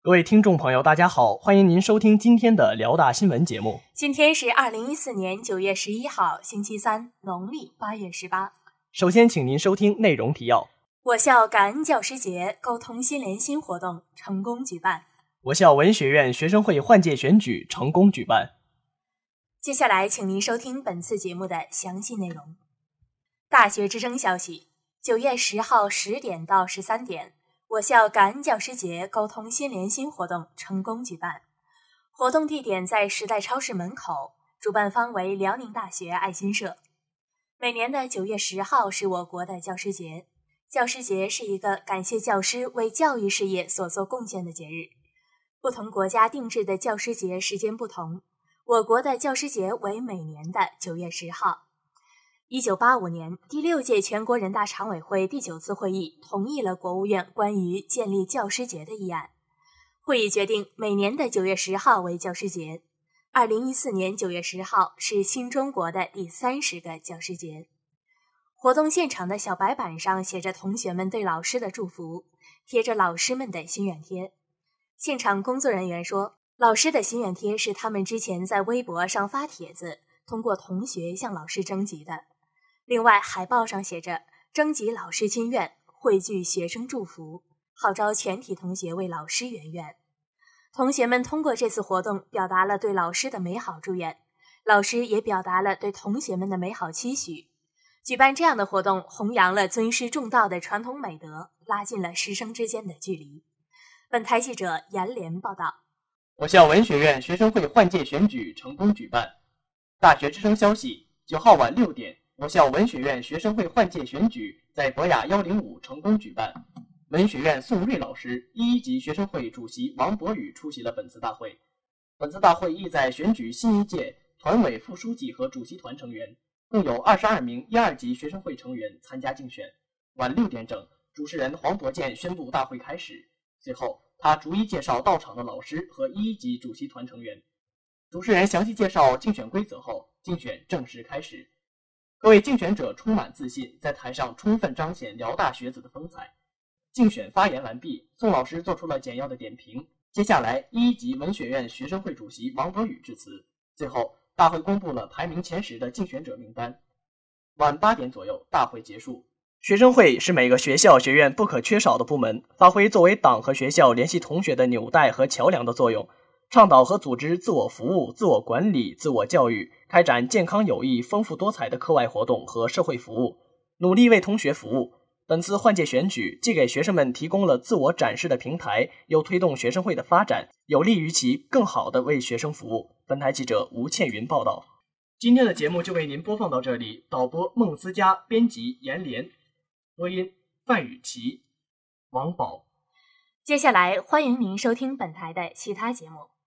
各位听众朋友，大家好，欢迎您收听今天的辽大新闻节目。今天是二零一四年九月十一号，星期三，农历八月十八。首先，请您收听内容提要：我校感恩教师节沟通心连心活动成功举办；我校文学院学生会换届选举成功举办。接下来，请您收听本次节目的详细内容。大学之声消息：九月十号十点到十三点。我校感恩教师节沟通心连心活动成功举办，活动地点在时代超市门口，主办方为辽宁大学爱心社。每年的九月十号是我国的教师节，教师节是一个感谢教师为教育事业所做贡献的节日。不同国家定制的教师节时间不同，我国的教师节为每年的九月十号。一九八五年，第六届全国人大常委会第九次会议同意了国务院关于建立教师节的议案。会议决定每年的九月十号为教师节。二零一四年九月十号是新中国的第三十个教师节。活动现场的小白板上写着同学们对老师的祝福，贴着老师们的心愿贴。现场工作人员说，老师的心愿贴是他们之前在微博上发帖子，通过同学向老师征集的。另外，海报上写着“征集老师心愿，汇聚学生祝福，号召全体同学为老师圆愿”。同学们通过这次活动，表达了对老师的美好祝愿，老师也表达了对同学们的美好期许。举办这样的活动，弘扬了尊师重道的传统美德，拉近了师生之间的距离。本台记者严连报道。我校文学院学生会换届选举成功举办。大学之声消息：九号晚六点。我校文学院学生会换届选举在博雅幺零五成功举办。文学院宋瑞老师、一一级学生会主席王博宇出席了本次大会。本次大会意在选举新一届团委副书记和主席团成员，共有二十二名一二级学生会成员参加竞选。晚六点整，主持人黄博健宣布大会开始。随后，他逐一介绍到场的老师和一一级主席团成员。主持人详细介绍竞选规则后，竞选正式开始。各位竞选者充满自信，在台上充分彰显辽大学子的风采。竞选发言完毕，宋老师做出了简要的点评。接下来，一级文学院学生会主席王博宇致辞。最后，大会公布了排名前十的竞选者名单。晚八点左右，大会结束。学生会是每个学校学院不可缺少的部门，发挥作为党和学校联系同学的纽带和桥梁的作用。倡导和组织自我服务、自我管理、自我教育，开展健康有益、丰富多彩的课外活动和社会服务，努力为同学服务。本次换届选举既给学生们提供了自我展示的平台，又推动学生会的发展，有利于其更好地为学生服务。本台记者吴倩云报道。今天的节目就为您播放到这里。导播孟思佳，编辑严连，播音范雨琪、王宝。接下来，欢迎您收听本台的其他节目。